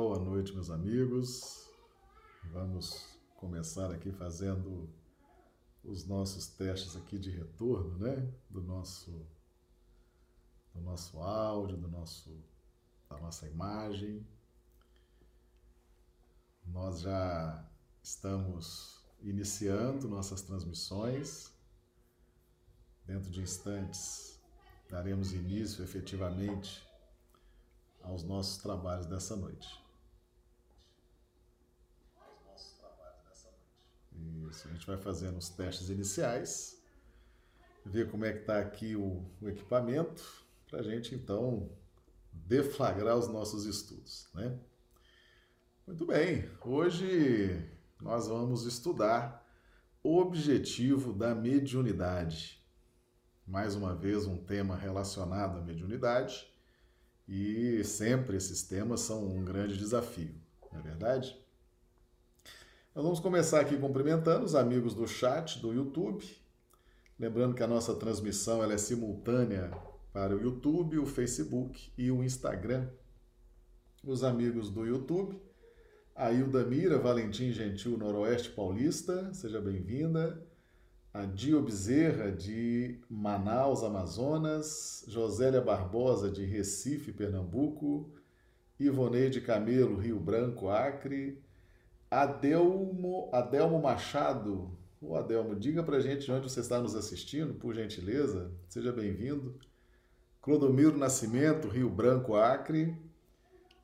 Boa noite, meus amigos. Vamos começar aqui fazendo os nossos testes aqui de retorno, né? Do nosso do nosso áudio, do nosso da nossa imagem. Nós já estamos iniciando nossas transmissões. Dentro de instantes daremos início efetivamente aos nossos trabalhos dessa noite. Isso, a gente vai fazendo os testes iniciais, ver como é que está aqui o, o equipamento, para a gente então deflagrar os nossos estudos, né? Muito bem, hoje nós vamos estudar o objetivo da mediunidade. Mais uma vez, um tema relacionado à mediunidade e sempre esses temas são um grande desafio, não é verdade? Nós vamos começar aqui cumprimentando os amigos do chat do YouTube. Lembrando que a nossa transmissão ela é simultânea para o YouTube, o Facebook e o Instagram. Os amigos do YouTube, a Hilda Mira Valentim Gentil Noroeste Paulista, seja bem-vinda. A Dio Bezerra de Manaus, Amazonas. Josélia Barbosa de Recife, Pernambuco. Ivoneide Camelo, Rio Branco, Acre. Adelmo, Adelmo Machado. Ô Adelmo, diga pra gente onde você está nos assistindo, por gentileza. Seja bem-vindo. Clodomiro Nascimento, Rio Branco, Acre.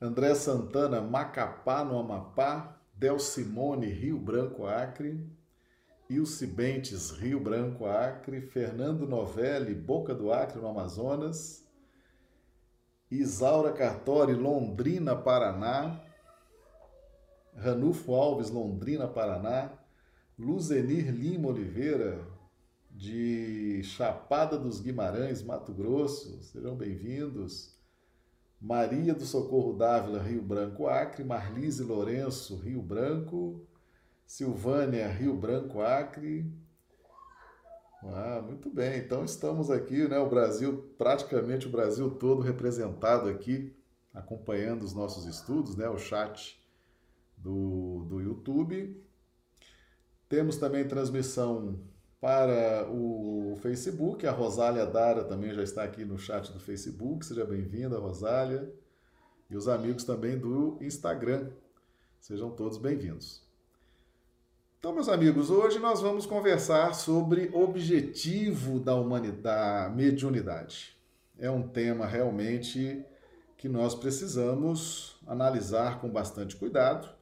André Santana, Macapá, no Amapá. Del Simone, Rio Branco, Acre. Ilse Bentes, Rio Branco, Acre. Fernando Novelli, Boca do Acre, no Amazonas. Isaura Cartori, Londrina, Paraná. Ranulfo Alves, Londrina, Paraná. Luzenir Lima Oliveira, de Chapada dos Guimarães, Mato Grosso. Sejam bem-vindos. Maria do Socorro Dávila, Rio Branco, Acre. Marlise Lourenço, Rio Branco. Silvânia, Rio Branco, Acre. Ah, muito bem. Então estamos aqui, né? O Brasil, praticamente o Brasil todo representado aqui, acompanhando os nossos estudos, né? O chat do, do YouTube. Temos também transmissão para o Facebook. A Rosália Dara também já está aqui no chat do Facebook. Seja bem-vinda, Rosália. E os amigos também do Instagram. Sejam todos bem-vindos. Então, meus amigos, hoje nós vamos conversar sobre objetivo da humanidade, da mediunidade. É um tema realmente que nós precisamos analisar com bastante cuidado.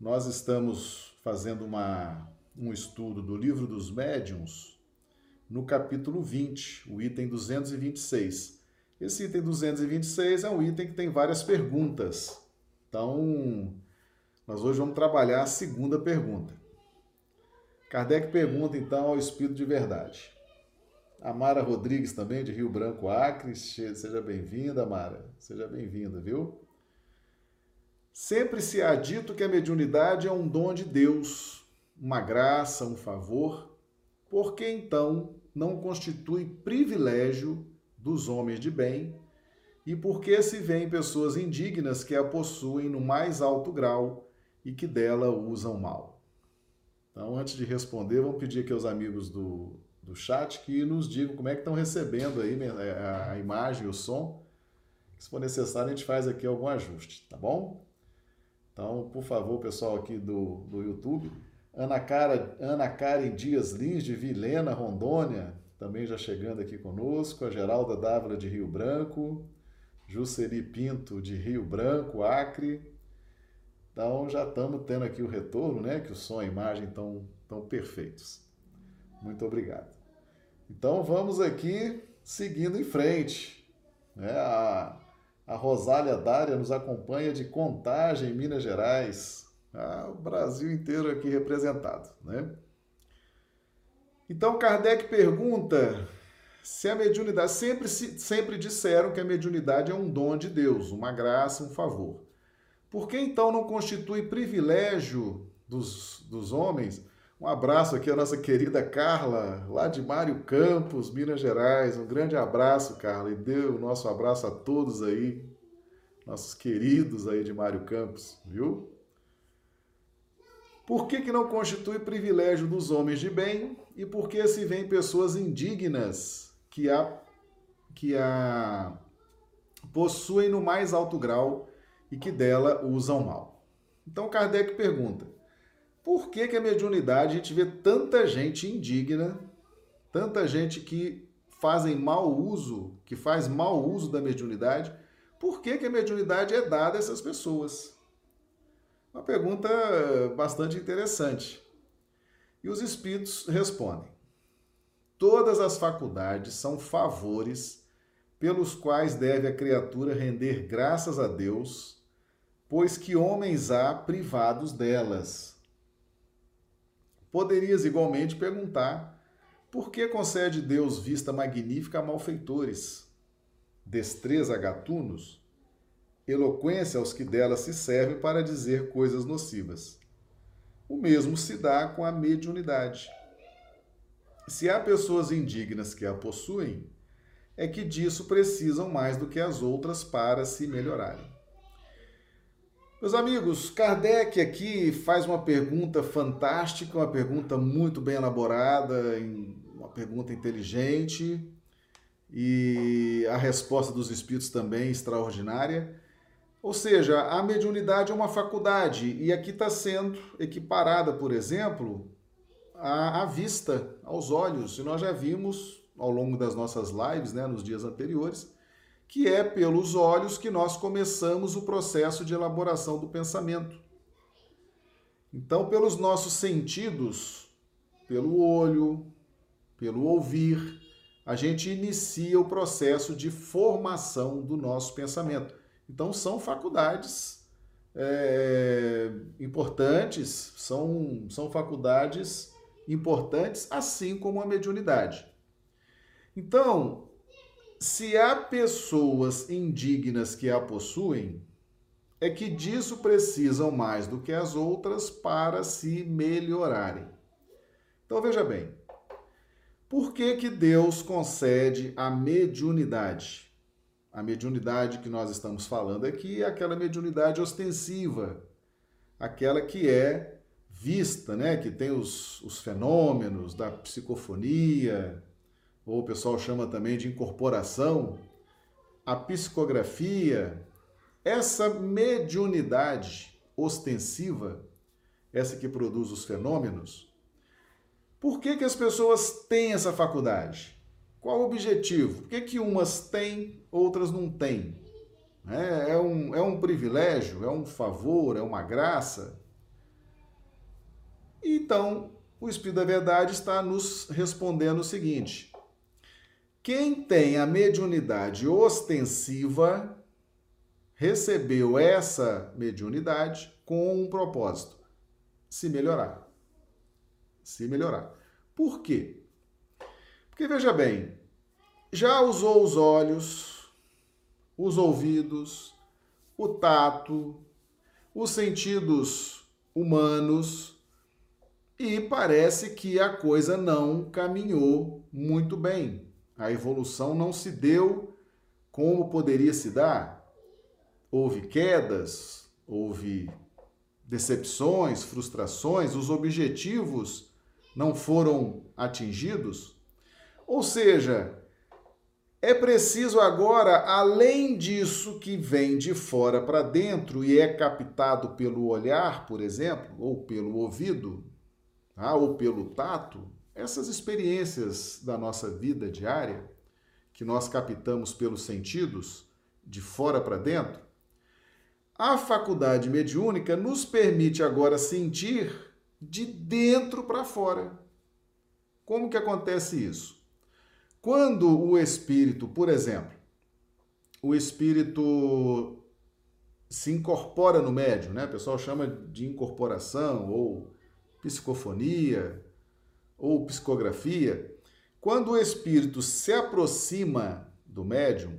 Nós estamos fazendo uma, um estudo do Livro dos Médiuns no capítulo 20, o item 226. Esse item 226 é um item que tem várias perguntas. Então, nós hoje vamos trabalhar a segunda pergunta. Kardec pergunta então ao Espírito de Verdade. Amara Rodrigues também, de Rio Branco, Acre. Seja bem-vinda, Amara. Seja bem-vinda, viu? Sempre se há dito que a mediunidade é um dom de Deus, uma graça, um favor. Por que então não constitui privilégio dos homens de bem? E por que se vêem pessoas indignas que a possuem no mais alto grau e que dela usam mal? Então, antes de responder, vamos pedir aqui aos amigos do, do chat que nos digam como é que estão recebendo aí né, a, a imagem o som. Se for necessário, a gente faz aqui algum ajuste, tá bom? Então, por favor, pessoal aqui do, do YouTube, Ana, Cara, Ana Karen Dias Lins, de Vilena, Rondônia, também já chegando aqui conosco, a Geralda Dávila, de Rio Branco, Jusseri Pinto, de Rio Branco, Acre, então já estamos tendo aqui o retorno, né? Que o som e a imagem estão tão perfeitos. Muito obrigado. Então vamos aqui seguindo em frente. Né? A, a Rosália Dária nos acompanha de Contagem, Minas Gerais. Ah, o Brasil inteiro aqui representado, né? Então Kardec pergunta se a mediunidade sempre sempre disseram que a mediunidade é um dom de Deus, uma graça, um favor. Por que então não constitui privilégio dos, dos homens? Um abraço aqui à nossa querida Carla, lá de Mário Campos, Minas Gerais. Um grande abraço, Carla, e dê o nosso abraço a todos aí nossos queridos aí de Mário Campos, viu? Por que, que não constitui privilégio dos homens de bem e por que se vêem pessoas indignas que a, que a possuem no mais alto grau e que dela usam mal? Então Kardec pergunta: por que, que a mediunidade a gente vê tanta gente indigna, tanta gente que fazem mau uso, que faz mau uso da mediunidade? Por que, que a mediunidade é dada a essas pessoas? Uma pergunta bastante interessante. E os espíritos respondem: Todas as faculdades são favores pelos quais deve a criatura render graças a Deus, pois que homens há privados delas Poderias igualmente perguntar: por que concede Deus vista magnífica a malfeitores, destreza a gatunos, eloquência aos que dela se servem para dizer coisas nocivas? O mesmo se dá com a mediunidade. Se há pessoas indignas que a possuem, é que disso precisam mais do que as outras para se melhorarem. Meus amigos, Kardec aqui faz uma pergunta fantástica, uma pergunta muito bem elaborada, uma pergunta inteligente, e a resposta dos espíritos também extraordinária. Ou seja, a mediunidade é uma faculdade, e aqui está sendo equiparada, por exemplo, à, à vista, aos olhos. E nós já vimos ao longo das nossas lives, né, nos dias anteriores, que é pelos olhos que nós começamos o processo de elaboração do pensamento. Então, pelos nossos sentidos, pelo olho, pelo ouvir, a gente inicia o processo de formação do nosso pensamento. Então, são faculdades é, importantes, são, são faculdades importantes, assim como a mediunidade. Então, se há pessoas indignas que a possuem, é que disso precisam mais do que as outras para se melhorarem. Então veja bem, por que, que Deus concede a mediunidade? A mediunidade que nós estamos falando aqui é aquela mediunidade ostensiva, aquela que é vista, né? que tem os, os fenômenos da psicofonia, ou o pessoal chama também de incorporação, a psicografia, essa mediunidade ostensiva, essa que produz os fenômenos, por que, que as pessoas têm essa faculdade? Qual o objetivo? Por que, que umas têm, outras não têm? É, é, um, é um privilégio, é um favor, é uma graça? Então, o Espírito da Verdade está nos respondendo o seguinte: quem tem a mediunidade ostensiva recebeu essa mediunidade com um propósito: se melhorar. Se melhorar. Por quê? Porque veja bem, já usou os olhos, os ouvidos, o tato, os sentidos humanos e parece que a coisa não caminhou muito bem. A evolução não se deu como poderia se dar. Houve quedas, houve decepções, frustrações, os objetivos não foram atingidos. Ou seja, é preciso agora, além disso que vem de fora para dentro e é captado pelo olhar, por exemplo, ou pelo ouvido, tá? ou pelo tato, essas experiências da nossa vida diária, que nós captamos pelos sentidos, de fora para dentro, a faculdade mediúnica nos permite agora sentir de dentro para fora. Como que acontece isso? Quando o espírito, por exemplo, o espírito se incorpora no médium, né? O pessoal chama de incorporação ou psicofonia, ou psicografia, quando o espírito se aproxima do médium,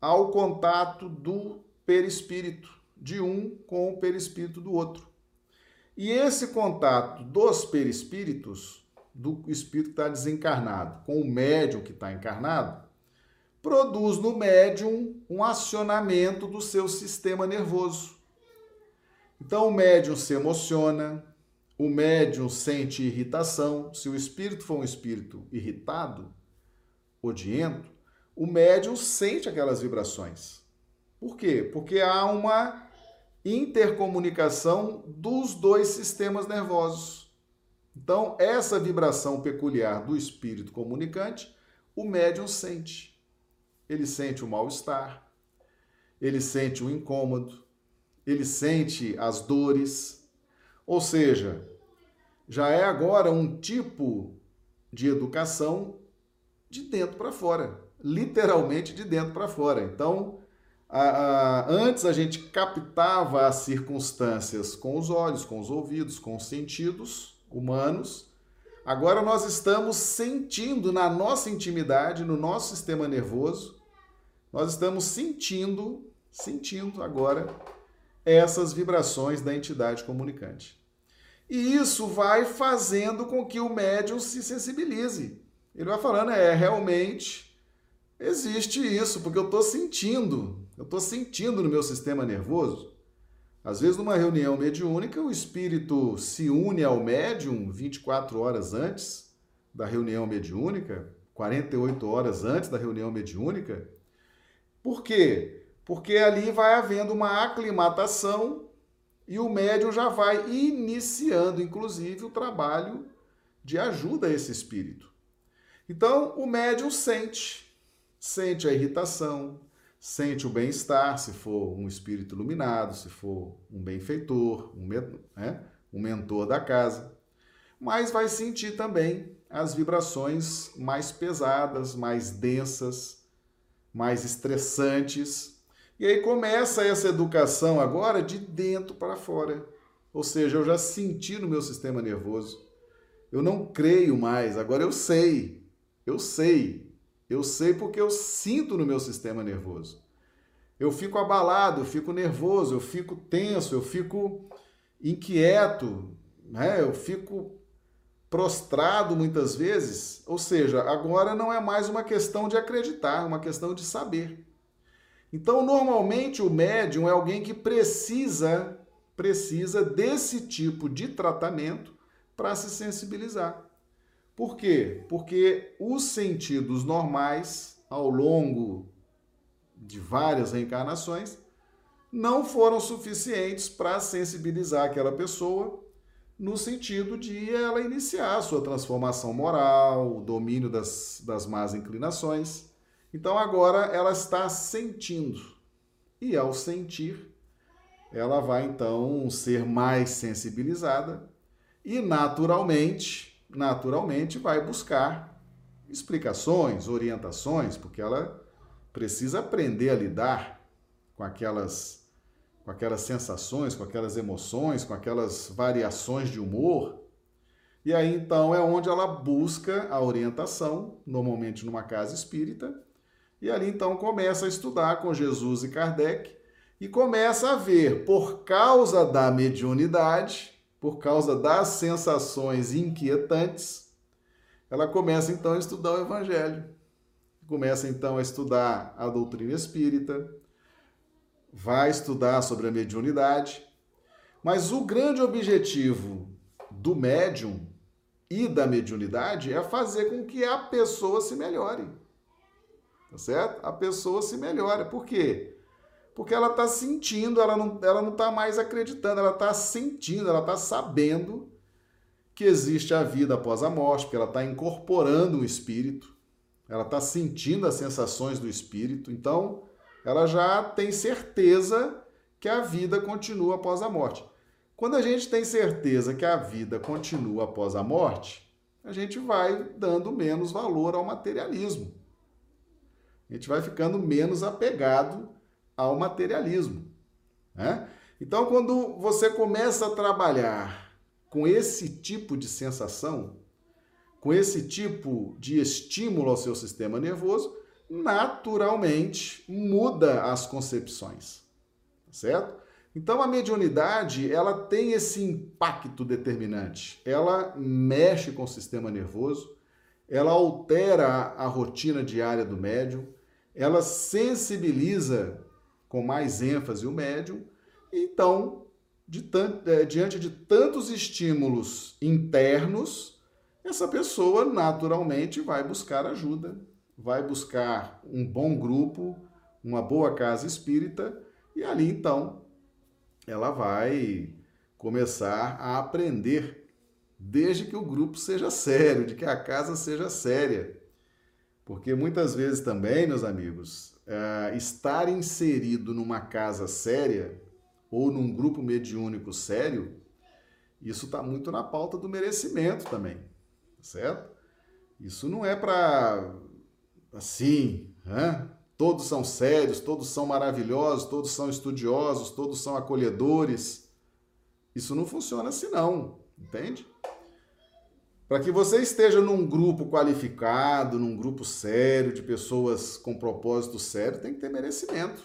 há o contato do perispírito, de um com o perispírito do outro. E esse contato dos perispíritos, do espírito que está desencarnado, com o médium que está encarnado, produz no médium um acionamento do seu sistema nervoso. Então o médium se emociona, o médium sente irritação. Se o espírito for um espírito irritado, odiento, o médium sente aquelas vibrações. Por quê? Porque há uma intercomunicação dos dois sistemas nervosos. Então, essa vibração peculiar do espírito comunicante, o médium sente ele sente o mal-estar, ele sente o incômodo, ele sente as dores. Ou seja, já é agora um tipo de educação de dentro para fora, literalmente de dentro para fora. Então, a, a, antes a gente captava as circunstâncias com os olhos, com os ouvidos, com os sentidos humanos. Agora nós estamos sentindo na nossa intimidade, no nosso sistema nervoso, nós estamos sentindo, sentindo agora essas vibrações da entidade comunicante. E isso vai fazendo com que o médium se sensibilize. Ele vai falando, é, realmente existe isso, porque eu estou sentindo, eu estou sentindo no meu sistema nervoso. Às vezes, numa reunião mediúnica, o espírito se une ao médium 24 horas antes da reunião mediúnica, 48 horas antes da reunião mediúnica, por quê? Porque ali vai havendo uma aclimatação e o médium já vai iniciando, inclusive, o trabalho de ajuda a esse espírito. Então, o médium sente, sente a irritação, sente o bem-estar, se for um espírito iluminado, se for um benfeitor, um, né, um mentor da casa, mas vai sentir também as vibrações mais pesadas, mais densas, mais estressantes. E aí começa essa educação agora de dentro para fora. Ou seja, eu já senti no meu sistema nervoso. Eu não creio mais, agora eu sei. Eu sei. Eu sei porque eu sinto no meu sistema nervoso. Eu fico abalado, eu fico nervoso, eu fico tenso, eu fico inquieto, né? eu fico prostrado muitas vezes, ou seja, agora não é mais uma questão de acreditar, é uma questão de saber. Então, normalmente o médium é alguém que precisa precisa desse tipo de tratamento para se sensibilizar. Por quê? Porque os sentidos normais ao longo de várias reencarnações não foram suficientes para sensibilizar aquela pessoa no sentido de ela iniciar sua transformação moral, o domínio das, das más inclinações. Então agora ela está sentindo. E ao sentir, ela vai então ser mais sensibilizada e naturalmente, naturalmente vai buscar explicações, orientações, porque ela precisa aprender a lidar com aquelas com aquelas sensações, com aquelas emoções, com aquelas variações de humor. E aí então é onde ela busca a orientação, normalmente numa casa espírita, e ali então começa a estudar com Jesus e Kardec e começa a ver, por causa da mediunidade, por causa das sensações inquietantes, ela começa então a estudar o Evangelho. Começa então a estudar a doutrina espírita, vai estudar sobre a mediunidade, mas o grande objetivo do médium e da mediunidade é fazer com que a pessoa se melhore. Tá certo? A pessoa se melhore. Por quê? Porque ela está sentindo, ela não ela não está mais acreditando, ela está sentindo, ela está sabendo que existe a vida após a morte, porque ela está incorporando o espírito, ela está sentindo as sensações do espírito. Então, ela já tem certeza que a vida continua após a morte. Quando a gente tem certeza que a vida continua após a morte, a gente vai dando menos valor ao materialismo. A gente vai ficando menos apegado ao materialismo. Né? Então, quando você começa a trabalhar com esse tipo de sensação, com esse tipo de estímulo ao seu sistema nervoso, naturalmente muda as concepções, certo? Então a mediunidade, ela tem esse impacto determinante. Ela mexe com o sistema nervoso, ela altera a rotina diária do médium, ela sensibiliza com mais ênfase o médium, então, de é, diante de tantos estímulos internos, essa pessoa naturalmente vai buscar ajuda, vai buscar um bom grupo, uma boa casa espírita, e ali então ela vai começar a aprender, desde que o grupo seja sério, de que a casa seja séria. Porque muitas vezes também, meus amigos, é, estar inserido numa casa séria ou num grupo mediúnico sério, isso está muito na pauta do merecimento também, certo? Isso não é para assim, todos são sérios, todos são maravilhosos, todos são estudiosos, todos são acolhedores. Isso não funciona assim não, entende? Para que você esteja num grupo qualificado, num grupo sério, de pessoas com propósito sério, tem que ter merecimento.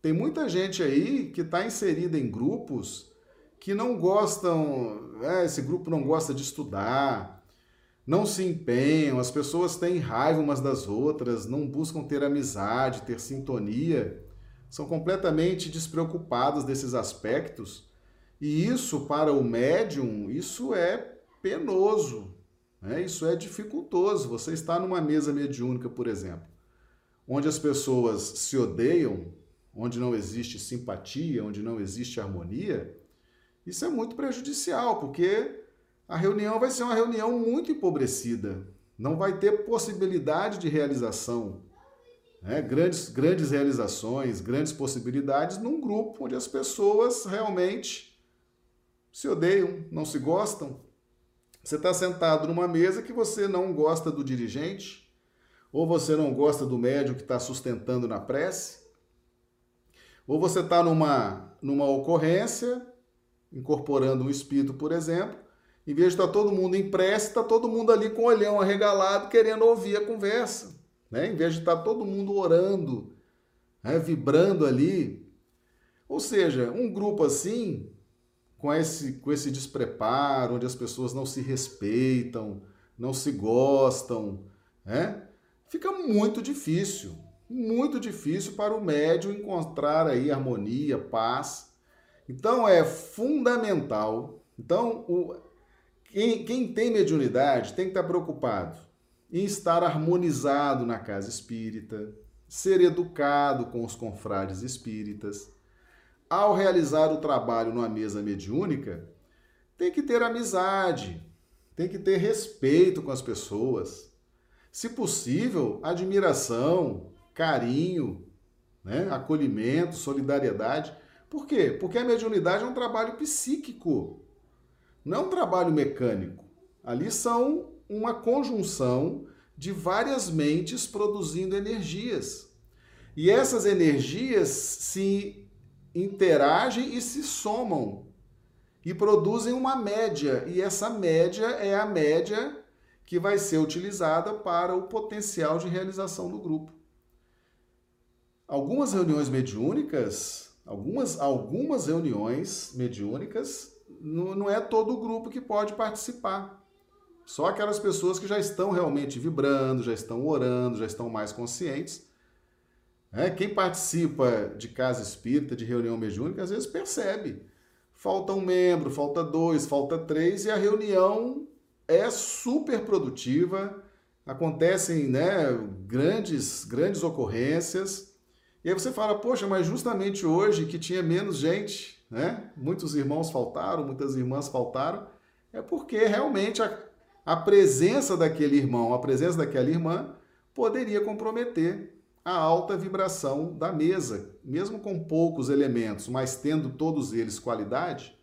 Tem muita gente aí que está inserida em grupos que não gostam, é, esse grupo não gosta de estudar, não se empenham, as pessoas têm raiva umas das outras, não buscam ter amizade, ter sintonia, são completamente despreocupadas desses aspectos. E isso, para o médium, isso é penoso, né? Isso é dificultoso. Você está numa mesa mediúnica, por exemplo, onde as pessoas se odeiam, onde não existe simpatia, onde não existe harmonia. Isso é muito prejudicial, porque a reunião vai ser uma reunião muito empobrecida. Não vai ter possibilidade de realização. Né? Grandes, grandes realizações, grandes possibilidades num grupo onde as pessoas realmente se odeiam, não se gostam, você está sentado numa mesa que você não gosta do dirigente, ou você não gosta do médium que está sustentando na prece, ou você está numa, numa ocorrência, incorporando um espírito, por exemplo, em vez de estar tá todo mundo em prece, está todo mundo ali com o olhão arregalado, querendo ouvir a conversa. Né? Em vez de estar tá todo mundo orando, né? vibrando ali. Ou seja, um grupo assim com esse, com esse despreparo, onde as pessoas não se respeitam, não se gostam, né? fica muito difícil, muito difícil para o médium encontrar aí harmonia, paz. Então é fundamental. Então, o, quem, quem tem mediunidade tem que estar preocupado em estar harmonizado na casa espírita, ser educado com os confrades espíritas, ao realizar o trabalho numa mesa mediúnica, tem que ter amizade, tem que ter respeito com as pessoas. Se possível, admiração, carinho, né? acolhimento, solidariedade. Por quê? Porque a mediunidade é um trabalho psíquico, não um trabalho mecânico. Ali são uma conjunção de várias mentes produzindo energias. E essas energias se interagem e se somam e produzem uma média, e essa média é a média que vai ser utilizada para o potencial de realização do grupo. Algumas reuniões mediúnicas, algumas, algumas reuniões mediúnicas, não, não é todo o grupo que pode participar. Só aquelas pessoas que já estão realmente vibrando, já estão orando, já estão mais conscientes é, quem participa de casa espírita, de reunião mediúnica, às vezes percebe. Falta um membro, falta dois, falta três, e a reunião é super produtiva, acontecem né, grandes, grandes ocorrências. E aí você fala, poxa, mas justamente hoje que tinha menos gente, né? Muitos irmãos faltaram, muitas irmãs faltaram, é porque realmente a, a presença daquele irmão, a presença daquela irmã poderia comprometer a alta vibração da mesa, mesmo com poucos elementos, mas tendo todos eles qualidade,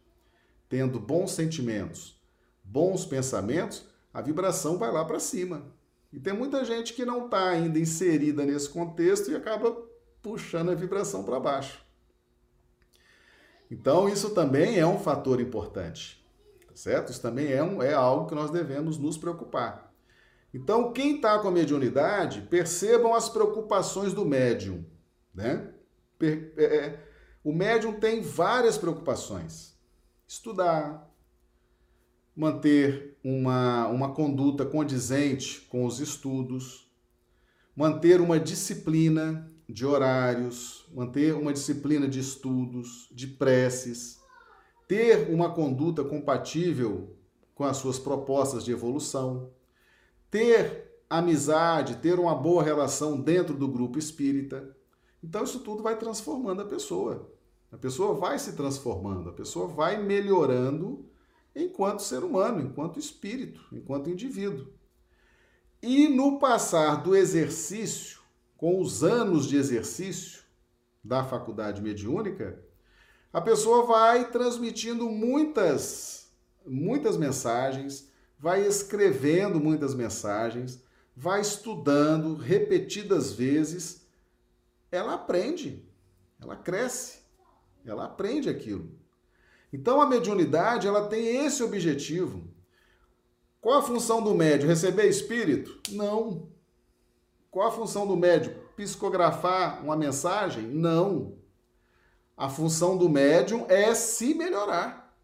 tendo bons sentimentos, bons pensamentos, a vibração vai lá para cima. E tem muita gente que não está ainda inserida nesse contexto e acaba puxando a vibração para baixo. Então, isso também é um fator importante, tá certo? Isso também é, um, é algo que nós devemos nos preocupar. Então, quem está com a mediunidade, percebam as preocupações do médium. Né? É, é, o médium tem várias preocupações. Estudar, manter uma, uma conduta condizente com os estudos, manter uma disciplina, de horários, manter uma disciplina de estudos, de preces, ter uma conduta compatível com as suas propostas de evolução, ter amizade, ter uma boa relação dentro do grupo espírita. Então, isso tudo vai transformando a pessoa. A pessoa vai se transformando, a pessoa vai melhorando enquanto ser humano, enquanto espírito, enquanto indivíduo. E no passar do exercício, com os anos de exercício da faculdade mediúnica, a pessoa vai transmitindo muitas, muitas mensagens, vai escrevendo muitas mensagens, vai estudando repetidas vezes, ela aprende, ela cresce, ela aprende aquilo. Então a mediunidade ela tem esse objetivo. Qual a função do médium? Receber espírito? Não. Qual a função do médium? Psicografar uma mensagem? Não. A função do médium é se melhorar,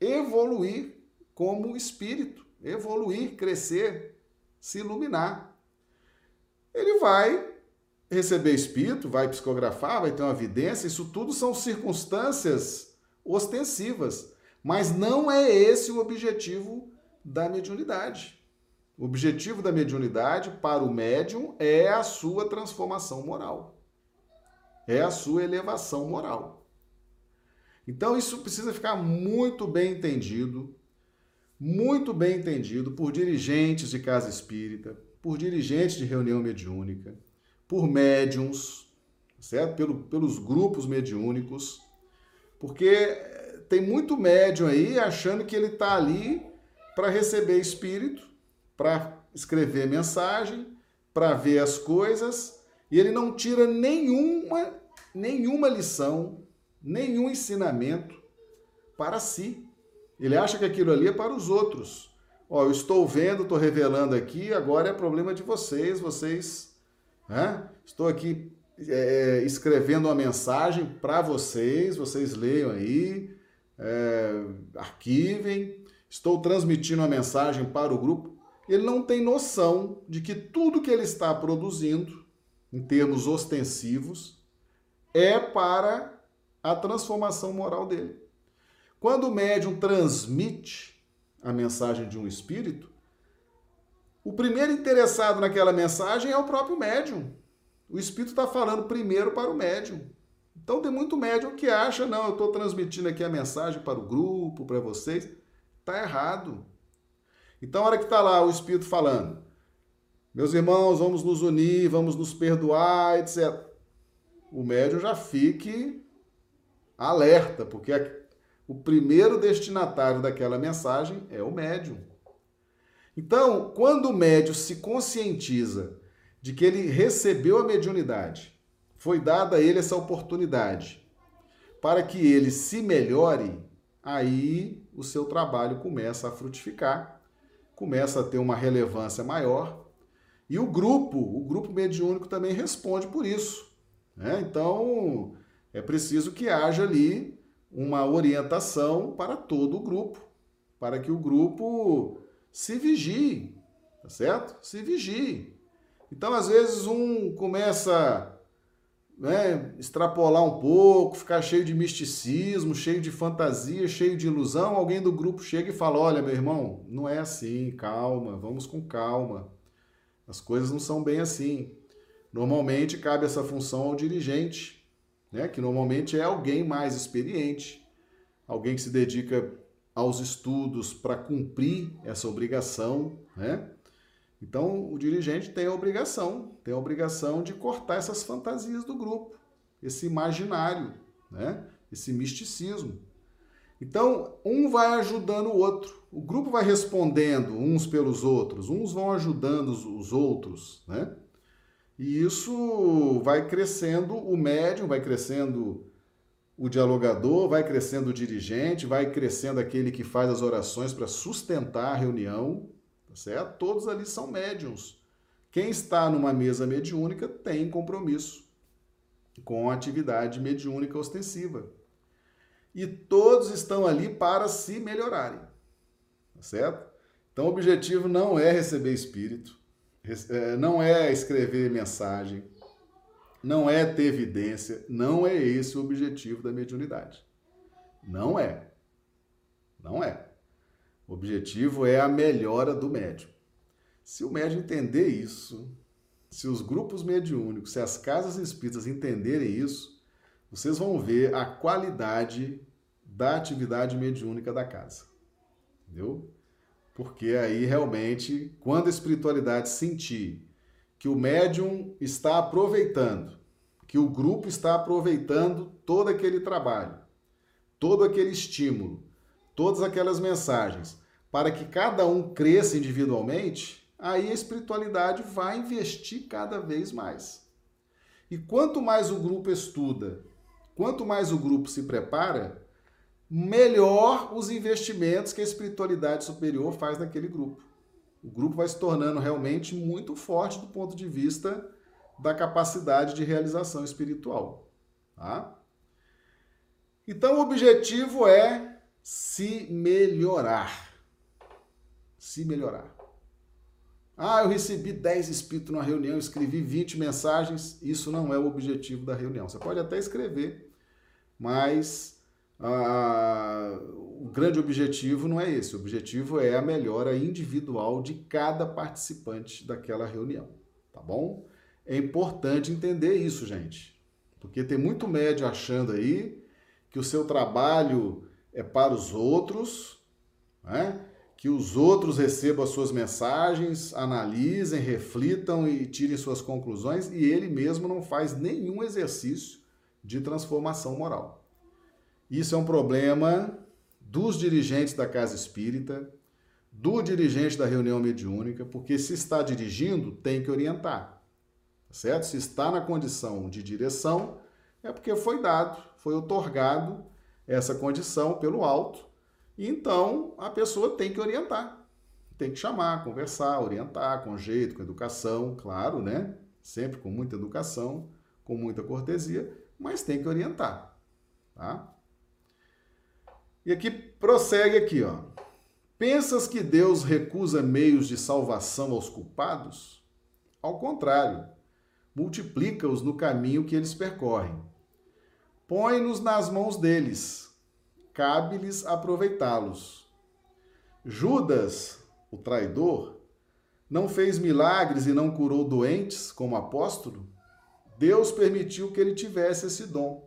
evoluir como espírito, evoluir, crescer, se iluminar. Ele vai receber espírito, vai psicografar, vai ter uma evidência, isso tudo são circunstâncias ostensivas, mas não é esse o objetivo da mediunidade. O objetivo da mediunidade para o médium é a sua transformação moral. É a sua elevação moral. Então isso precisa ficar muito bem entendido, muito bem entendido por dirigentes de casa espírita, por dirigentes de reunião mediúnica, por médiums, certo? Pelo, pelos grupos mediúnicos, porque tem muito médium aí achando que ele está ali para receber espírito, para escrever mensagem, para ver as coisas, e ele não tira nenhuma, nenhuma lição, nenhum ensinamento para si. Ele acha que aquilo ali é para os outros. Ó, eu estou vendo, estou revelando aqui, agora é problema de vocês, vocês. Né? Estou aqui é, escrevendo uma mensagem para vocês, vocês leiam aí, é, arquivem, estou transmitindo a mensagem para o grupo, ele não tem noção de que tudo que ele está produzindo, em termos ostensivos, é para a transformação moral dele. Quando o médium transmite a mensagem de um espírito, o primeiro interessado naquela mensagem é o próprio médium. O espírito está falando primeiro para o médium. Então tem muito médium que acha, não, eu estou transmitindo aqui a mensagem para o grupo, para vocês. Está errado. Então, a hora que está lá o Espírito falando, meus irmãos, vamos nos unir, vamos nos perdoar, etc. O médium já fique alerta, porque o primeiro destinatário daquela mensagem é o médium. Então, quando o médium se conscientiza de que ele recebeu a mediunidade, foi dada a ele essa oportunidade para que ele se melhore, aí o seu trabalho começa a frutificar, começa a ter uma relevância maior. E o grupo, o grupo mediúnico também responde por isso. Né? Então, é preciso que haja ali uma orientação para todo o grupo, para que o grupo se vigie, tá certo? Se vigie. Então, às vezes, um começa né, extrapolar um pouco, ficar cheio de misticismo, cheio de fantasia, cheio de ilusão, alguém do grupo chega e fala: Olha, meu irmão, não é assim, calma, vamos com calma. As coisas não são bem assim. Normalmente cabe essa função ao dirigente, né, que normalmente é alguém mais experiente, alguém que se dedica aos estudos para cumprir essa obrigação, né? Então, o dirigente tem a obrigação, tem a obrigação de cortar essas fantasias do grupo, esse imaginário, né? esse misticismo. Então, um vai ajudando o outro, o grupo vai respondendo uns pelos outros, uns vão ajudando os outros, né? E isso vai crescendo o médium, vai crescendo o dialogador, vai crescendo o dirigente, vai crescendo aquele que faz as orações para sustentar a reunião, Tá certo? Todos ali são médiums. Quem está numa mesa mediúnica tem compromisso com a atividade mediúnica ostensiva. E todos estão ali para se melhorarem. Tá certo? Então o objetivo não é receber espírito, não é escrever mensagem. não é ter evidência, não é esse o objetivo da mediunidade. Não é. Não é. O objetivo é a melhora do médium. Se o médium entender isso, se os grupos mediúnicos, se as casas espíritas entenderem isso, vocês vão ver a qualidade da atividade mediúnica da casa. Entendeu? Porque aí realmente, quando a espiritualidade sentir que o médium está aproveitando, que o grupo está aproveitando todo aquele trabalho, todo aquele estímulo, todas aquelas mensagens, para que cada um cresça individualmente, aí a espiritualidade vai investir cada vez mais. E quanto mais o grupo estuda, quanto mais o grupo se prepara, melhor os investimentos que a espiritualidade superior faz naquele grupo o grupo vai se tornando realmente muito forte do ponto de vista da capacidade de realização espiritual. Tá? Então, o objetivo é se melhorar. Se melhorar. Ah, eu recebi 10 espíritos numa reunião, escrevi 20 mensagens. Isso não é o objetivo da reunião. Você pode até escrever, mas ah, o grande objetivo não é esse. O objetivo é a melhora individual de cada participante daquela reunião, tá bom? É importante entender isso, gente, porque tem muito médio achando aí que o seu trabalho é para os outros, né? que os outros recebam as suas mensagens, analisem, reflitam e tirem suas conclusões, e ele mesmo não faz nenhum exercício de transformação moral. Isso é um problema dos dirigentes da casa espírita, do dirigente da reunião mediúnica, porque se está dirigindo, tem que orientar. Certo? Se está na condição de direção, é porque foi dado, foi otorgado essa condição pelo alto. Então a pessoa tem que orientar. Tem que chamar, conversar, orientar com jeito, com educação, claro, né? Sempre com muita educação, com muita cortesia, mas tem que orientar, tá? E aqui prossegue aqui, ó. Pensas que Deus recusa meios de salvação aos culpados? Ao contrário, multiplica-os no caminho que eles percorrem. Põe-nos nas mãos deles, cabe-lhes aproveitá-los. Judas, o traidor, não fez milagres e não curou doentes como apóstolo? Deus permitiu que ele tivesse esse dom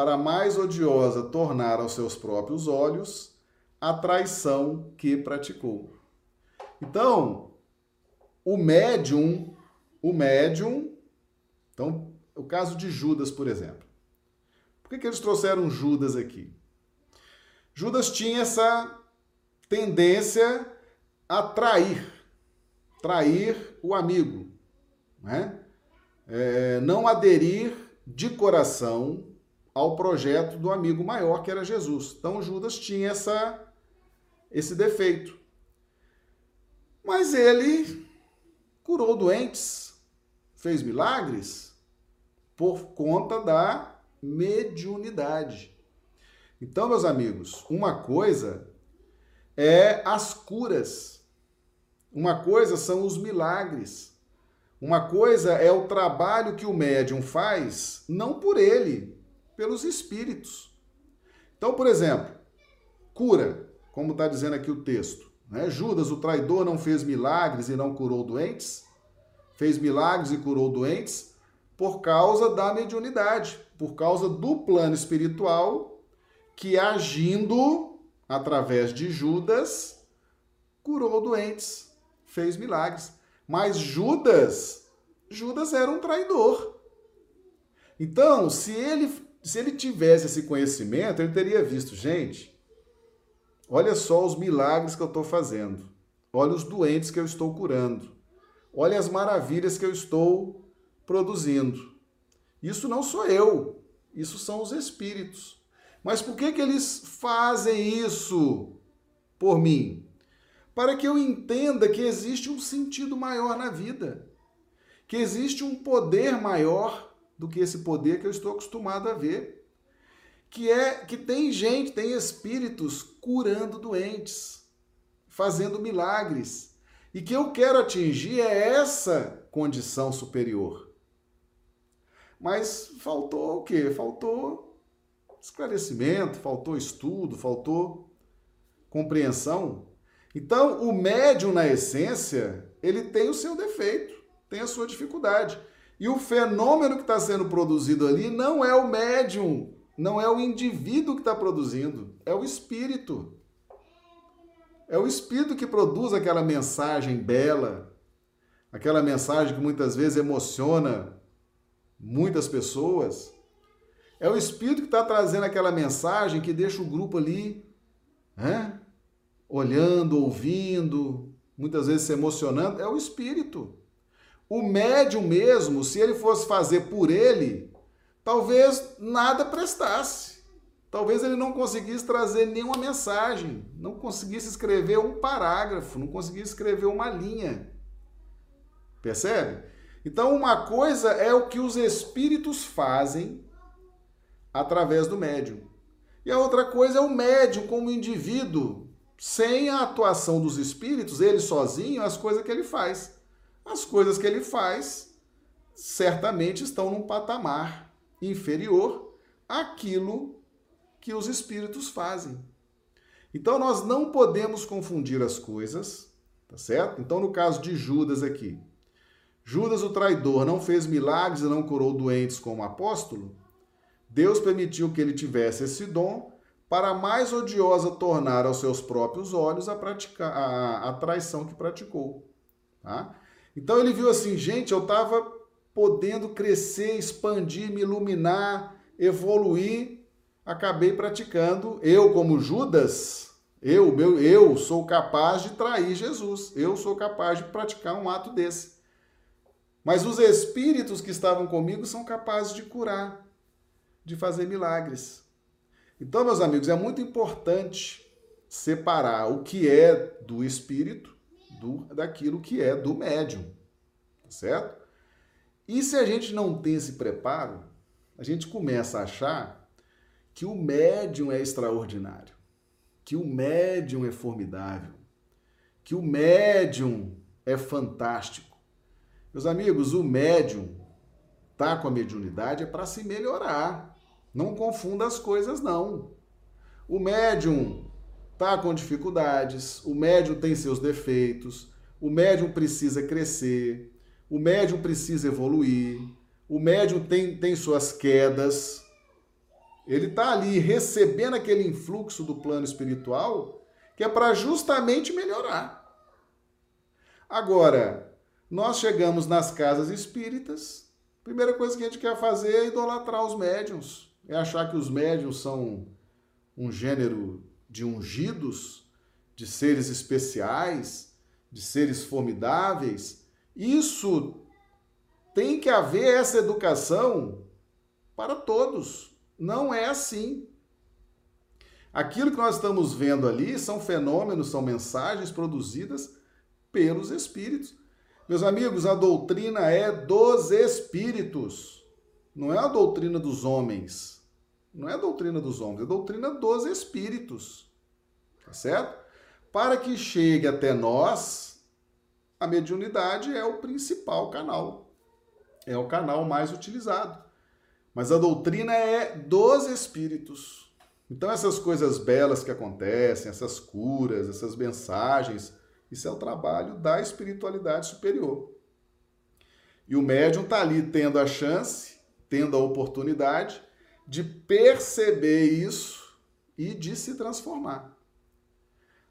para mais odiosa tornar aos seus próprios olhos a traição que praticou. Então, o médium, o médium, então, o caso de Judas, por exemplo. Por que, que eles trouxeram Judas aqui? Judas tinha essa tendência a trair, trair o amigo, né? É, não aderir de coração ao projeto do amigo maior, que era Jesus. Então Judas tinha essa, esse defeito. Mas ele curou doentes, fez milagres por conta da mediunidade. Então, meus amigos, uma coisa é as curas, uma coisa são os milagres, uma coisa é o trabalho que o médium faz, não por ele, pelos espíritos. Então, por exemplo, cura, como está dizendo aqui o texto. Né? Judas, o traidor, não fez milagres e não curou doentes? Fez milagres e curou doentes por causa da mediunidade, por causa do plano espiritual que, agindo através de Judas, curou doentes, fez milagres. Mas Judas, Judas era um traidor. Então, se ele se ele tivesse esse conhecimento, ele teria visto, gente, olha só os milagres que eu estou fazendo, olha os doentes que eu estou curando, olha as maravilhas que eu estou produzindo. Isso não sou eu, isso são os espíritos. Mas por que, que eles fazem isso por mim? Para que eu entenda que existe um sentido maior na vida, que existe um poder maior do que esse poder que eu estou acostumado a ver. Que é que tem gente, tem espíritos curando doentes, fazendo milagres. E que eu quero atingir é essa condição superior. Mas faltou o quê? Faltou esclarecimento, faltou estudo, faltou compreensão. Então, o médium, na essência, ele tem o seu defeito, tem a sua dificuldade. E o fenômeno que está sendo produzido ali não é o médium, não é o indivíduo que está produzindo, é o espírito. É o espírito que produz aquela mensagem bela, aquela mensagem que muitas vezes emociona muitas pessoas. É o espírito que está trazendo aquela mensagem que deixa o grupo ali, né? olhando, ouvindo, muitas vezes se emocionando. É o espírito. O médium mesmo, se ele fosse fazer por ele, talvez nada prestasse. Talvez ele não conseguisse trazer nenhuma mensagem, não conseguisse escrever um parágrafo, não conseguisse escrever uma linha. Percebe? Então, uma coisa é o que os espíritos fazem através do médium. E a outra coisa é o médium como indivíduo, sem a atuação dos espíritos, ele sozinho, as coisas que ele faz. As coisas que ele faz certamente estão num patamar inferior àquilo que os espíritos fazem. Então nós não podemos confundir as coisas, tá certo? Então no caso de Judas aqui, Judas o traidor não fez milagres e não curou doentes como apóstolo? Deus permitiu que ele tivesse esse dom para mais odiosa tornar aos seus próprios olhos a, praticar, a, a traição que praticou. Tá? Então ele viu assim, gente, eu estava podendo crescer, expandir, me iluminar, evoluir, acabei praticando, eu como Judas, eu, meu, eu sou capaz de trair Jesus, eu sou capaz de praticar um ato desse. Mas os espíritos que estavam comigo são capazes de curar, de fazer milagres. Então, meus amigos, é muito importante separar o que é do espírito do, daquilo que é do médium, tá certo? E se a gente não tem esse preparo, a gente começa a achar que o médium é extraordinário, que o médium é formidável, que o médium é fantástico. Meus amigos, o médium tá com a mediunidade é para se melhorar. Não confunda as coisas não. O médium tá com dificuldades, o médium tem seus defeitos, o médium precisa crescer, o médium precisa evoluir, o médium tem, tem suas quedas, ele está ali recebendo aquele influxo do plano espiritual que é para justamente melhorar. Agora, nós chegamos nas casas espíritas, primeira coisa que a gente quer fazer é idolatrar os médiums, é achar que os médiums são um gênero de ungidos, de seres especiais, de seres formidáveis. Isso tem que haver essa educação para todos. Não é assim. Aquilo que nós estamos vendo ali são fenômenos, são mensagens produzidas pelos espíritos. Meus amigos, a doutrina é dos espíritos, não é a doutrina dos homens. Não é a doutrina dos homens, é a doutrina dos espíritos. Tá certo? Para que chegue até nós, a mediunidade é o principal canal. É o canal mais utilizado. Mas a doutrina é dos espíritos. Então, essas coisas belas que acontecem, essas curas, essas mensagens, isso é o trabalho da espiritualidade superior. E o médium está ali tendo a chance, tendo a oportunidade de perceber isso e de se transformar.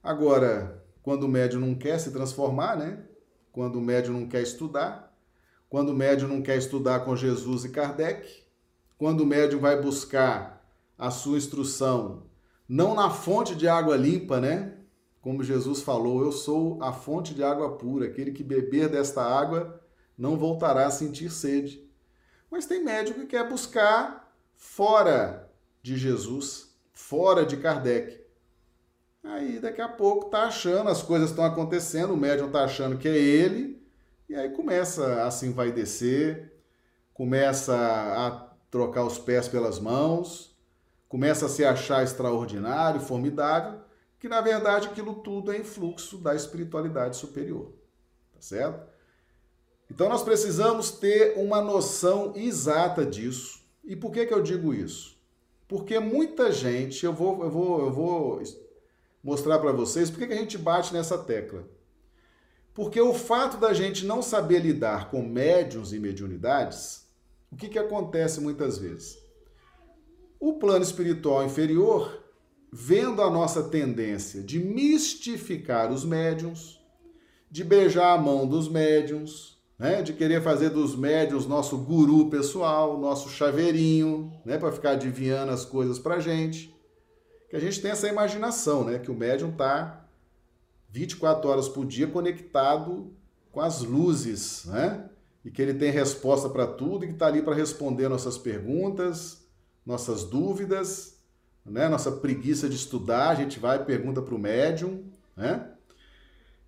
Agora, quando o médium não quer se transformar, né? Quando o médium não quer estudar, quando o médium não quer estudar com Jesus e Kardec, quando o médium vai buscar a sua instrução, não na fonte de água limpa, né? Como Jesus falou, eu sou a fonte de água pura, aquele que beber desta água não voltará a sentir sede. Mas tem médium que quer buscar fora de Jesus, fora de Kardec. Aí daqui a pouco tá achando, as coisas estão acontecendo, o médium tá achando que é ele, e aí começa a se envaidecer, começa a trocar os pés pelas mãos, começa a se achar extraordinário, formidável, que na verdade aquilo tudo é influxo da espiritualidade superior. Tá certo? Então nós precisamos ter uma noção exata disso. E por que, que eu digo isso? Porque muita gente, eu vou, eu vou, eu vou mostrar para vocês por que, que a gente bate nessa tecla. Porque o fato da gente não saber lidar com médiums e mediunidades, o que, que acontece muitas vezes? O plano espiritual inferior, vendo a nossa tendência de mistificar os médiums, de beijar a mão dos médiums, né, de querer fazer dos médios nosso guru pessoal, nosso chaveirinho, né, para ficar adivinhando as coisas para gente. Que a gente tem essa imaginação, né, que o médium tá 24 horas por dia conectado com as luzes, né? E que ele tem resposta para tudo e que está ali para responder nossas perguntas, nossas dúvidas, né? Nossa preguiça de estudar, a gente vai e pergunta para o médium, né?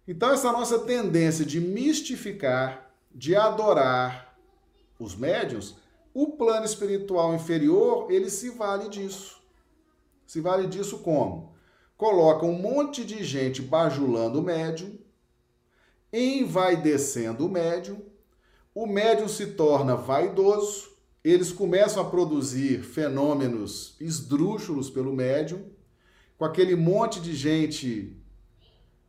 Então, essa nossa tendência de mistificar de adorar os médios, o plano espiritual inferior, ele se vale disso. Se vale disso como? Coloca um monte de gente bajulando o médium, envaidecendo o médium, o médium se torna vaidoso, eles começam a produzir fenômenos esdrúxulos pelo médium, com aquele monte de gente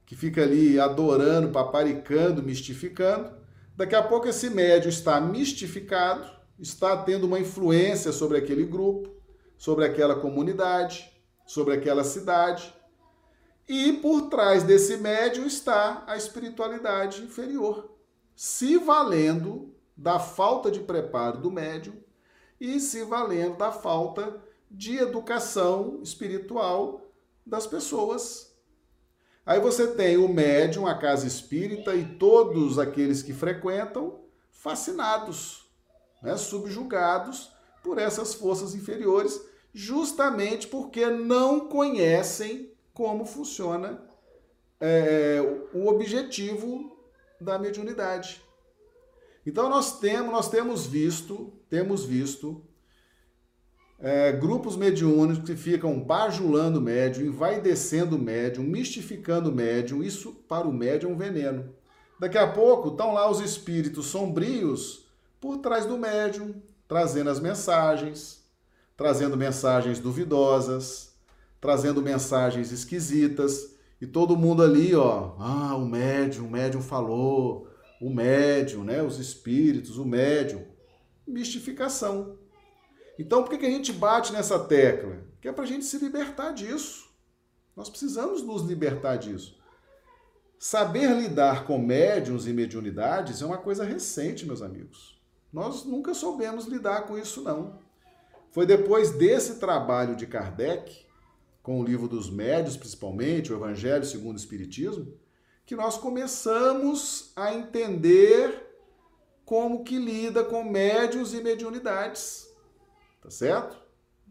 que fica ali adorando, paparicando, mistificando, Daqui a pouco esse médio está mistificado, está tendo uma influência sobre aquele grupo, sobre aquela comunidade, sobre aquela cidade. E por trás desse médio está a espiritualidade inferior, se valendo da falta de preparo do médium e se valendo da falta de educação espiritual das pessoas Aí você tem o médium, a casa espírita e todos aqueles que frequentam fascinados, né, subjugados por essas forças inferiores, justamente porque não conhecem como funciona é, o objetivo da mediunidade. Então nós temos, nós temos visto, temos visto é, grupos mediúnicos que ficam bajulando o médium, envaidecendo o médium, mistificando o médium, isso para o médium é um veneno. Daqui a pouco estão lá os espíritos sombrios por trás do médium, trazendo as mensagens, trazendo mensagens duvidosas, trazendo mensagens esquisitas, e todo mundo ali, ó, ah, o médium, o médium falou, o médium, né, os espíritos, o médium, mistificação. Então, por que a gente bate nessa tecla? Que é para a gente se libertar disso. Nós precisamos nos libertar disso. Saber lidar com médiums e mediunidades é uma coisa recente, meus amigos. Nós nunca soubemos lidar com isso, não. Foi depois desse trabalho de Kardec, com o livro dos médios, principalmente, o Evangelho segundo o Espiritismo, que nós começamos a entender como que lida com médios e mediunidades. Tá certo?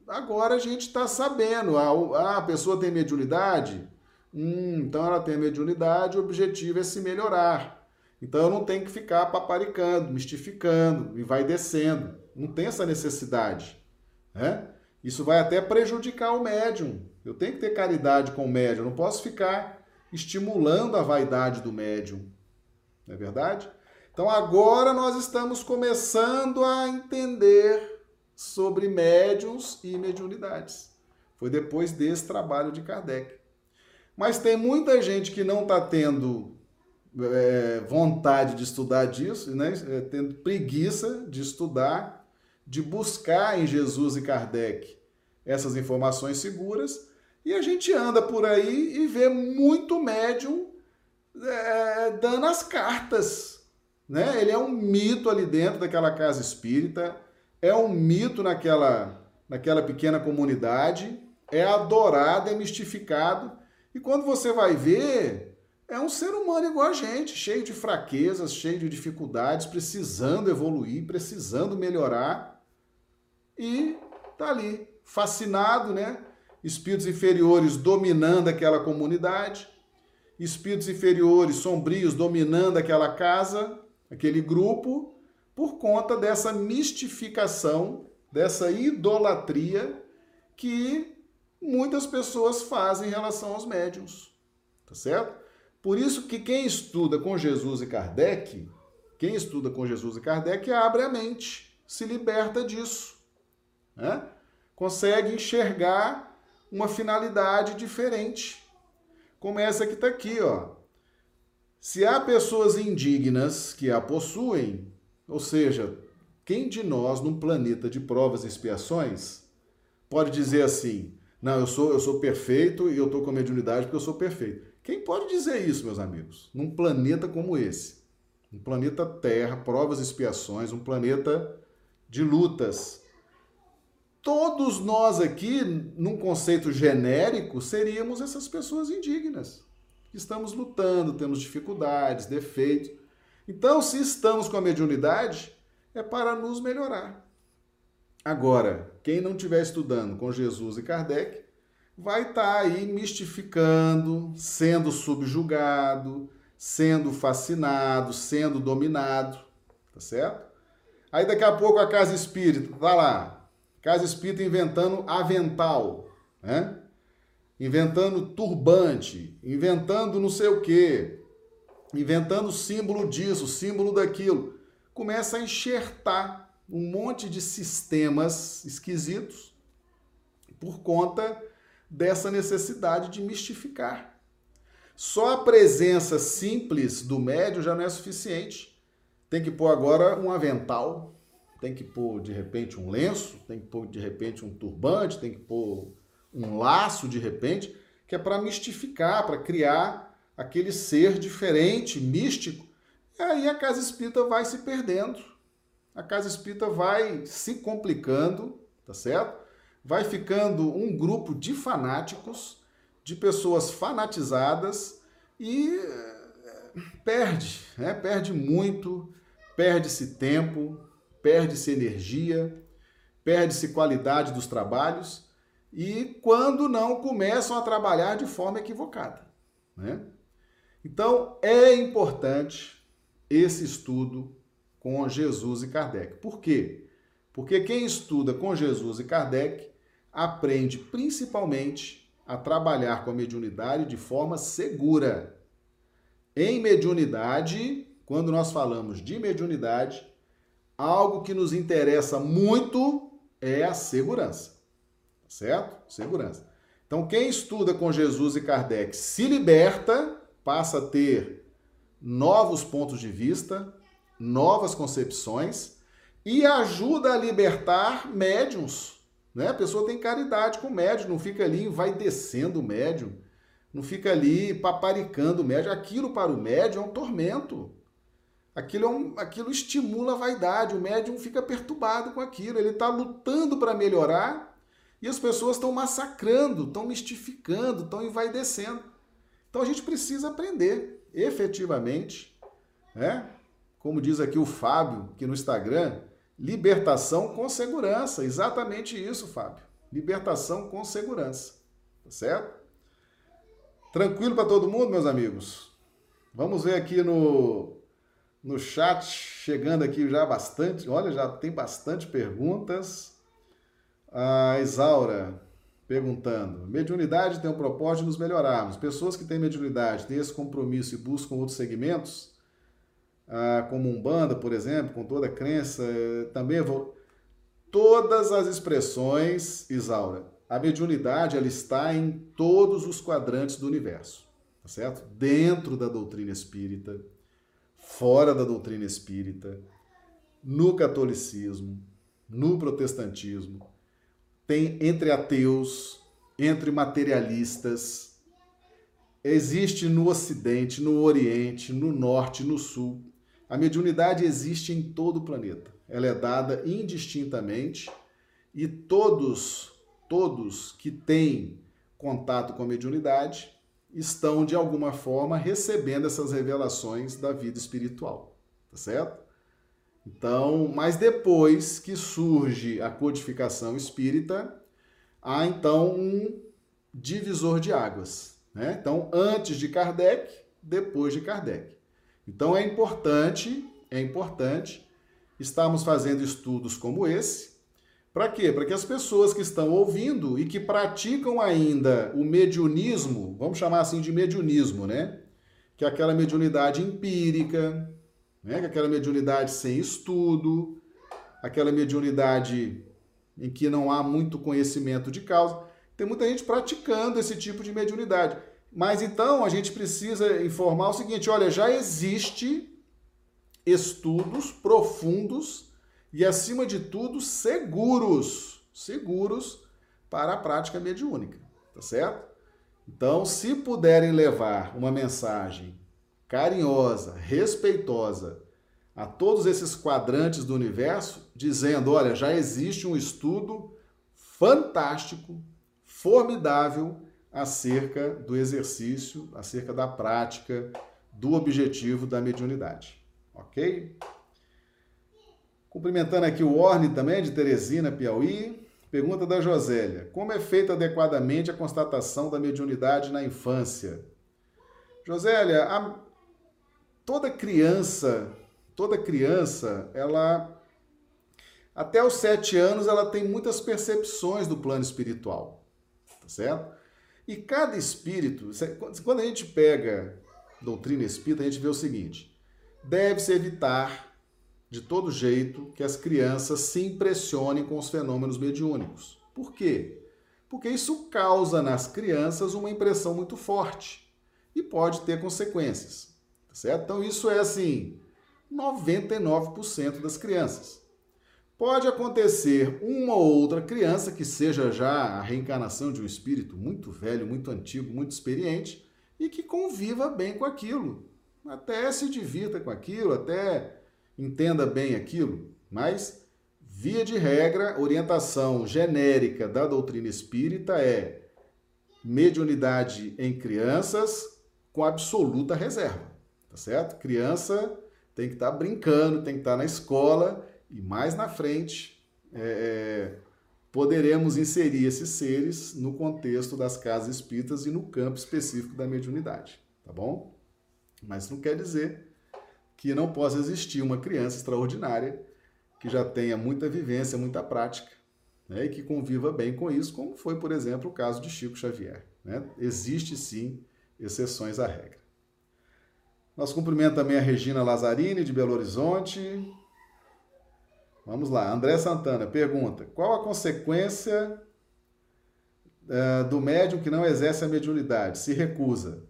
Agora a gente está sabendo. Ah, a pessoa tem mediunidade? Hum, então ela tem mediunidade, o objetivo é se melhorar. Então eu não tenho que ficar paparicando, mistificando e vai descendo. Não tem essa necessidade. Né? Isso vai até prejudicar o médium. Eu tenho que ter caridade com o médium. Eu não posso ficar estimulando a vaidade do médium. Não é verdade? Então agora nós estamos começando a entender sobre médiums e mediunidades. Foi depois desse trabalho de Kardec. Mas tem muita gente que não está tendo é, vontade de estudar disso, né? É, tendo preguiça de estudar, de buscar em Jesus e Kardec essas informações seguras, e a gente anda por aí e vê muito médium é, dando as cartas. Né? Ele é um mito ali dentro daquela casa espírita é um mito naquela, naquela pequena comunidade, é adorado, é mistificado. E quando você vai ver, é um ser humano igual a gente, cheio de fraquezas, cheio de dificuldades, precisando evoluir, precisando melhorar. E tá ali, fascinado, né? Espíritos inferiores dominando aquela comunidade, espíritos inferiores sombrios dominando aquela casa, aquele grupo, por conta dessa mistificação, dessa idolatria que muitas pessoas fazem em relação aos médiums. Tá certo? Por isso que quem estuda com Jesus e Kardec, quem estuda com Jesus e Kardec abre a mente, se liberta disso, né? consegue enxergar uma finalidade diferente, como essa que está aqui, ó. Se há pessoas indignas que a possuem, ou seja, quem de nós, num planeta de provas e expiações, pode dizer assim: não, eu sou, eu sou perfeito e eu estou com a mediunidade porque eu sou perfeito. Quem pode dizer isso, meus amigos? Num planeta como esse, um planeta Terra, provas e expiações, um planeta de lutas. Todos nós aqui, num conceito genérico, seríamos essas pessoas indignas estamos lutando, temos dificuldades, defeitos. Então, se estamos com a mediunidade, é para nos melhorar. Agora, quem não estiver estudando com Jesus e Kardec, vai estar tá aí mistificando, sendo subjugado, sendo fascinado, sendo dominado, tá certo? Aí daqui a pouco a casa espírita, tá lá, casa espírita inventando avental, né? inventando turbante, inventando não sei o quê, inventando símbolo disso, símbolo daquilo. Começa a enxertar um monte de sistemas esquisitos por conta dessa necessidade de mistificar. Só a presença simples do médio já não é suficiente. Tem que pôr agora um avental, tem que pôr de repente um lenço, tem que pôr de repente um turbante, tem que pôr um laço de repente, que é para mistificar, para criar aquele ser diferente, místico. E aí a casa espírita vai se perdendo. A casa espírita vai se complicando, tá certo? Vai ficando um grupo de fanáticos, de pessoas fanatizadas e eh, perde, né? Perde muito, perde-se tempo, perde-se energia, perde-se qualidade dos trabalhos e quando não começam a trabalhar de forma equivocada. Né? Então é importante esse estudo com Jesus e Kardec. Por quê? Porque quem estuda com Jesus e Kardec aprende principalmente a trabalhar com a mediunidade de forma segura. Em mediunidade, quando nós falamos de mediunidade, algo que nos interessa muito é a segurança certo? Segurança. Então, quem estuda com Jesus e Kardec se liberta, passa a ter novos pontos de vista, novas concepções e ajuda a libertar médiums. Né? A pessoa tem caridade com o médium, não fica ali vai descendo o médium, não fica ali paparicando o médium. Aquilo para o médium é um tormento. Aquilo, é um, aquilo estimula a vaidade, o médium fica perturbado com aquilo, ele está lutando para melhorar e as pessoas estão massacrando, estão mistificando, estão envaidecendo. Então a gente precisa aprender, efetivamente, né? Como diz aqui o Fábio, que no Instagram, libertação com segurança. Exatamente isso, Fábio. Libertação com segurança. Tá certo? Tranquilo para todo mundo, meus amigos? Vamos ver aqui no, no chat, chegando aqui já bastante. Olha, já tem bastante perguntas. A Isaura perguntando: mediunidade tem o propósito de nos melhorarmos. Pessoas que têm mediunidade têm esse compromisso e buscam outros segmentos, ah, como Umbanda, por exemplo, com toda a crença, também vou. Todas as expressões, Isaura, a mediunidade ela está em todos os quadrantes do universo, tá certo? Dentro da doutrina espírita, fora da doutrina espírita, no catolicismo, no protestantismo, tem entre ateus, entre materialistas, existe no Ocidente, no Oriente, no Norte, no Sul. A mediunidade existe em todo o planeta. Ela é dada indistintamente e todos, todos que têm contato com a mediunidade estão de alguma forma recebendo essas revelações da vida espiritual, tá certo? Então, mas depois que surge a codificação espírita, há então um divisor de águas. Né? Então, antes de Kardec, depois de Kardec. Então é importante, é importante estarmos fazendo estudos como esse. Para quê? Para que as pessoas que estão ouvindo e que praticam ainda o mediunismo, vamos chamar assim de mediunismo, né? Que é aquela mediunidade empírica, né? aquela mediunidade sem estudo, aquela mediunidade em que não há muito conhecimento de causa. Tem muita gente praticando esse tipo de mediunidade. Mas então a gente precisa informar o seguinte: olha, já existe estudos profundos e, acima de tudo, seguros, seguros para a prática mediúnica, tá certo? Então, se puderem levar uma mensagem carinhosa, respeitosa a todos esses quadrantes do universo, dizendo: olha, já existe um estudo fantástico, formidável acerca do exercício, acerca da prática, do objetivo da mediunidade. Ok? Cumprimentando aqui o Orne também, de Teresina, Piauí. Pergunta da Josélia: Como é feita adequadamente a constatação da mediunidade na infância? Josélia, a... toda criança, toda criança, ela até os sete anos ela tem muitas percepções do plano espiritual, tá certo? E cada espírito, quando a gente pega doutrina espírita, a gente vê o seguinte: deve-se evitar de todo jeito que as crianças se impressionem com os fenômenos mediúnicos. Por quê? Porque isso causa nas crianças uma impressão muito forte e pode ter consequências, certo? Então isso é assim, 99% das crianças. Pode acontecer uma ou outra criança que seja já a reencarnação de um espírito muito velho, muito antigo, muito experiente e que conviva bem com aquilo, até se divirta com aquilo, até entenda bem aquilo, mas via de regra, orientação genérica da doutrina espírita é mediunidade em crianças com absoluta reserva, tá certo? Criança tem que estar tá brincando, tem que estar tá na escola e mais na frente, é, é, poderemos inserir esses seres no contexto das casas espíritas e no campo específico da mediunidade, tá bom? Mas não quer dizer que não possa existir uma criança extraordinária que já tenha muita vivência, muita prática, né, e que conviva bem com isso, como foi, por exemplo, o caso de Chico Xavier. Né? Existe sim exceções à regra. Nós cumprimento também a Regina Lazzarini, de Belo Horizonte, Vamos lá, André Santana pergunta: qual a consequência uh, do médium que não exerce a mediunidade? Se recusa.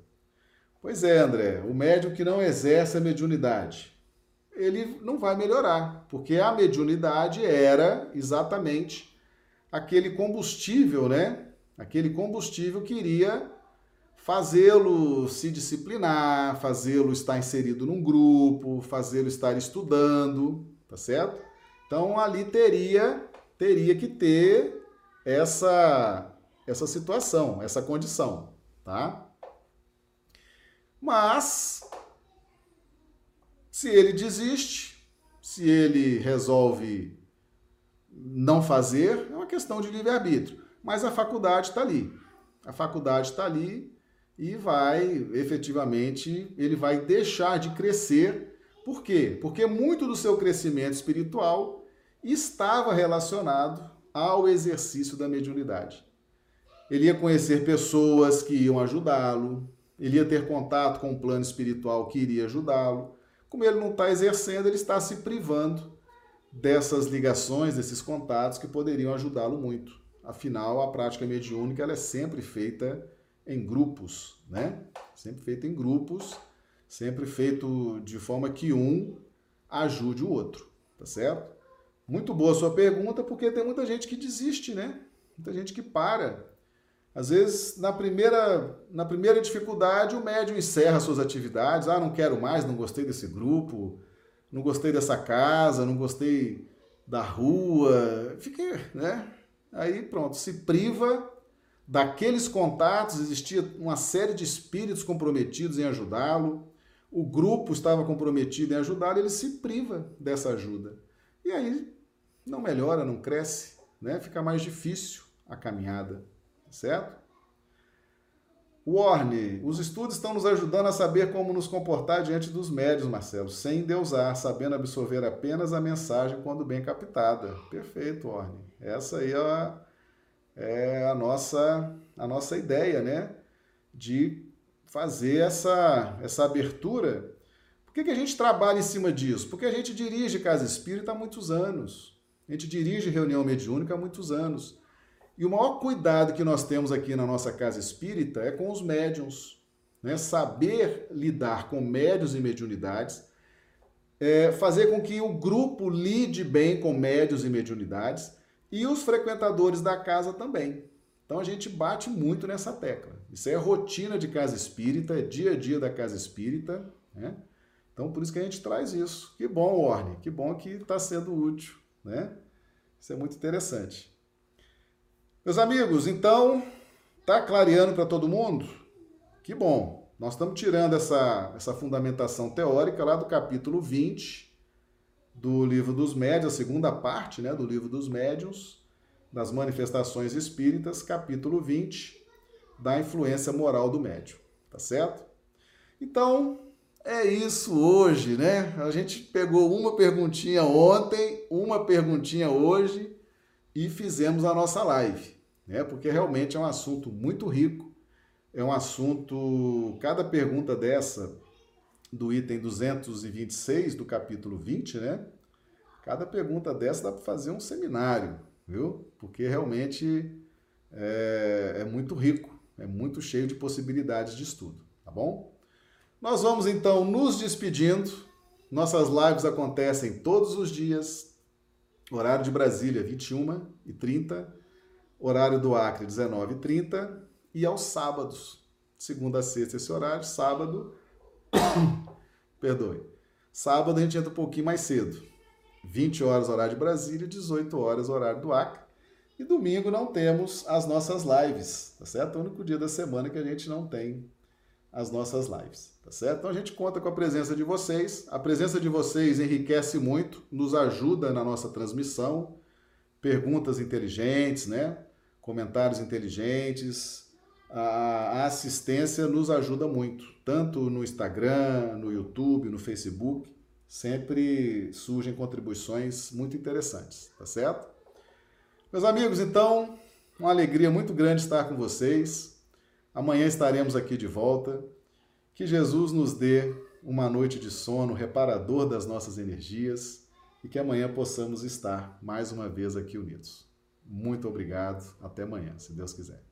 Pois é, André, o médium que não exerce a mediunidade, ele não vai melhorar, porque a mediunidade era exatamente aquele combustível, né? Aquele combustível que iria fazê-lo se disciplinar, fazê-lo estar inserido num grupo, fazê-lo estar estudando, tá certo? Então ali teria teria que ter essa essa situação, essa condição, tá? Mas se ele desiste, se ele resolve não fazer, é uma questão de livre-arbítrio. Mas a faculdade está ali. A faculdade está ali e vai, efetivamente, ele vai deixar de crescer. Por quê? Porque muito do seu crescimento espiritual estava relacionado ao exercício da mediunidade. Ele ia conhecer pessoas que iam ajudá-lo, ele ia ter contato com o plano espiritual que iria ajudá-lo. Como ele não está exercendo, ele está se privando dessas ligações, desses contatos que poderiam ajudá-lo muito. Afinal, a prática mediúnica ela é sempre feita em grupos, né? Sempre feita em grupos, sempre feito de forma que um ajude o outro, tá certo? Muito boa a sua pergunta, porque tem muita gente que desiste, né? Muita gente que para. Às vezes, na primeira, na primeira dificuldade, o médium encerra suas atividades. Ah, não quero mais, não gostei desse grupo, não gostei dessa casa, não gostei da rua. Fiquei, né? Aí pronto, se priva daqueles contatos, existia uma série de espíritos comprometidos em ajudá-lo, o grupo estava comprometido em ajudá-lo, ele se priva dessa ajuda. E aí não melhora, não cresce, né? Fica mais difícil a caminhada, certo? Warne, os estudos estão nos ajudando a saber como nos comportar diante dos médios, Marcelo, sem deusar, sabendo absorver apenas a mensagem quando bem captada. Perfeito, Warne. Essa aí é a, é a, nossa, a nossa ideia, né? De fazer essa, essa abertura Por que, que a gente trabalha em cima disso? Porque a gente dirige Casa Espírita há muitos anos. A gente dirige reunião mediúnica há muitos anos. E o maior cuidado que nós temos aqui na nossa Casa Espírita é com os médiums. Né? Saber lidar com médios e mediunidades, é, fazer com que o grupo lide bem com médios e mediunidades e os frequentadores da casa também. Então a gente bate muito nessa tecla. Isso é rotina de casa espírita, é dia a dia da casa espírita, né? Então por isso que a gente traz isso. Que bom, Orne, que bom que está sendo útil, né? Isso é muito interessante. Meus amigos, então, tá clareando para todo mundo? Que bom. Nós estamos tirando essa, essa fundamentação teórica lá do capítulo 20 do livro dos médios, a segunda parte né, do livro dos médiuns, das manifestações espíritas, capítulo 20, da influência moral do médium, tá certo? Então, é isso hoje, né? A gente pegou uma perguntinha ontem, uma perguntinha hoje e fizemos a nossa live, né? Porque realmente é um assunto muito rico, é um assunto, cada pergunta dessa do item 226 do capítulo 20, né? Cada pergunta dessa dá para fazer um seminário, viu? Porque realmente é, é muito rico, é muito cheio de possibilidades de estudo, tá bom? Nós vamos então nos despedindo. Nossas lives acontecem todos os dias, horário de Brasília 21 e 30, horário do Acre 19 e 30 e aos sábados, segunda a sexta esse horário, sábado, perdoe, sábado a gente entra um pouquinho mais cedo, 20 horas horário de Brasília, 18 horas horário do Acre. E domingo não temos as nossas lives, tá certo? É o único dia da semana que a gente não tem as nossas lives, tá certo? Então a gente conta com a presença de vocês. A presença de vocês enriquece muito, nos ajuda na nossa transmissão. Perguntas inteligentes, né? Comentários inteligentes. A assistência nos ajuda muito, tanto no Instagram, no YouTube, no Facebook sempre surgem contribuições muito interessantes, tá certo? Meus amigos, então, uma alegria muito grande estar com vocês. Amanhã estaremos aqui de volta. Que Jesus nos dê uma noite de sono reparador das nossas energias e que amanhã possamos estar mais uma vez aqui unidos. Muito obrigado. Até amanhã, se Deus quiser.